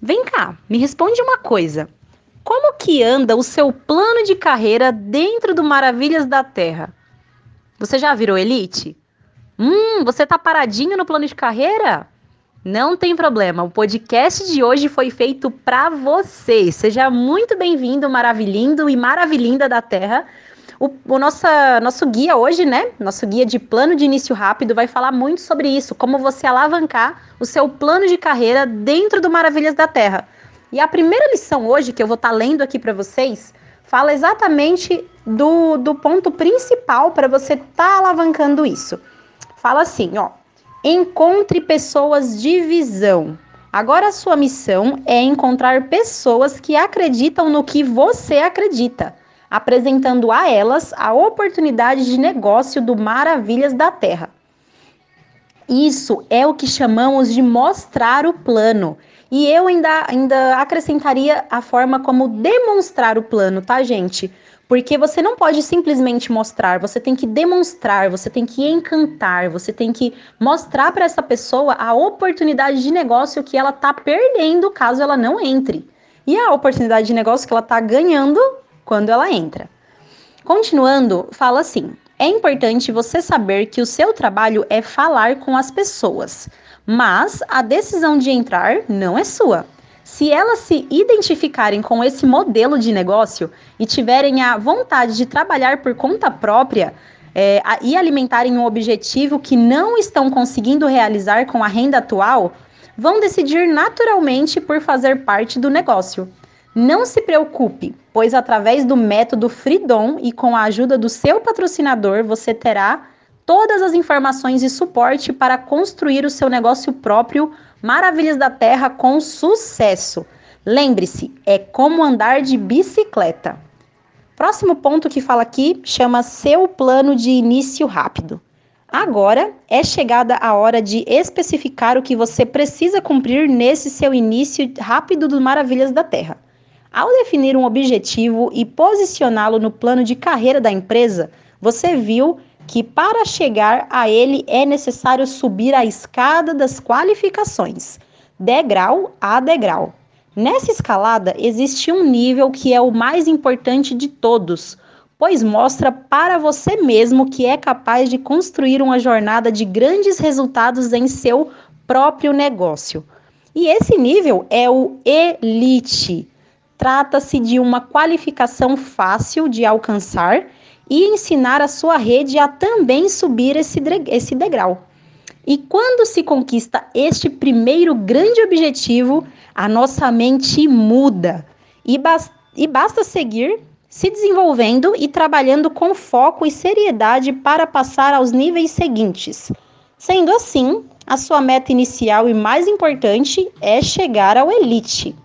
Vem cá, me responde uma coisa. Como que anda o seu plano de carreira dentro do Maravilhas da Terra? Você já virou elite? Hum, você tá paradinho no plano de carreira? Não tem problema, o podcast de hoje foi feito para você. Seja muito bem-vindo, maravilhindo e maravilhinda da Terra. O, o nossa, nosso guia hoje, né? Nosso guia de plano de início rápido vai falar muito sobre isso, como você alavancar o seu plano de carreira dentro do Maravilhas da Terra. E a primeira lição hoje, que eu vou estar tá lendo aqui para vocês, fala exatamente do, do ponto principal para você estar tá alavancando isso. Fala assim, ó. Encontre pessoas de visão. Agora a sua missão é encontrar pessoas que acreditam no que você acredita apresentando a elas a oportunidade de negócio do Maravilhas da Terra. Isso é o que chamamos de mostrar o plano. E eu ainda, ainda acrescentaria a forma como demonstrar o plano, tá, gente? Porque você não pode simplesmente mostrar, você tem que demonstrar, você tem que encantar, você tem que mostrar para essa pessoa a oportunidade de negócio que ela tá perdendo caso ela não entre. E a oportunidade de negócio que ela tá ganhando quando ela entra. Continuando, fala assim: é importante você saber que o seu trabalho é falar com as pessoas, mas a decisão de entrar não é sua. Se elas se identificarem com esse modelo de negócio e tiverem a vontade de trabalhar por conta própria é, e alimentarem um objetivo que não estão conseguindo realizar com a renda atual, vão decidir naturalmente por fazer parte do negócio. Não se preocupe, pois através do método Freedom e com a ajuda do seu patrocinador, você terá todas as informações e suporte para construir o seu negócio próprio Maravilhas da Terra com sucesso. Lembre-se, é como andar de bicicleta. Próximo ponto que fala aqui chama seu plano de início rápido. Agora é chegada a hora de especificar o que você precisa cumprir nesse seu início rápido do Maravilhas da Terra. Ao definir um objetivo e posicioná-lo no plano de carreira da empresa, você viu que para chegar a ele é necessário subir a escada das qualificações, degrau a degrau. Nessa escalada existe um nível que é o mais importante de todos, pois mostra para você mesmo que é capaz de construir uma jornada de grandes resultados em seu próprio negócio. E esse nível é o Elite. Trata-se de uma qualificação fácil de alcançar e ensinar a sua rede a também subir esse, esse degrau. E quando se conquista este primeiro grande objetivo, a nossa mente muda e, bas e basta seguir se desenvolvendo e trabalhando com foco e seriedade para passar aos níveis seguintes. Sendo assim, a sua meta inicial e mais importante é chegar ao elite.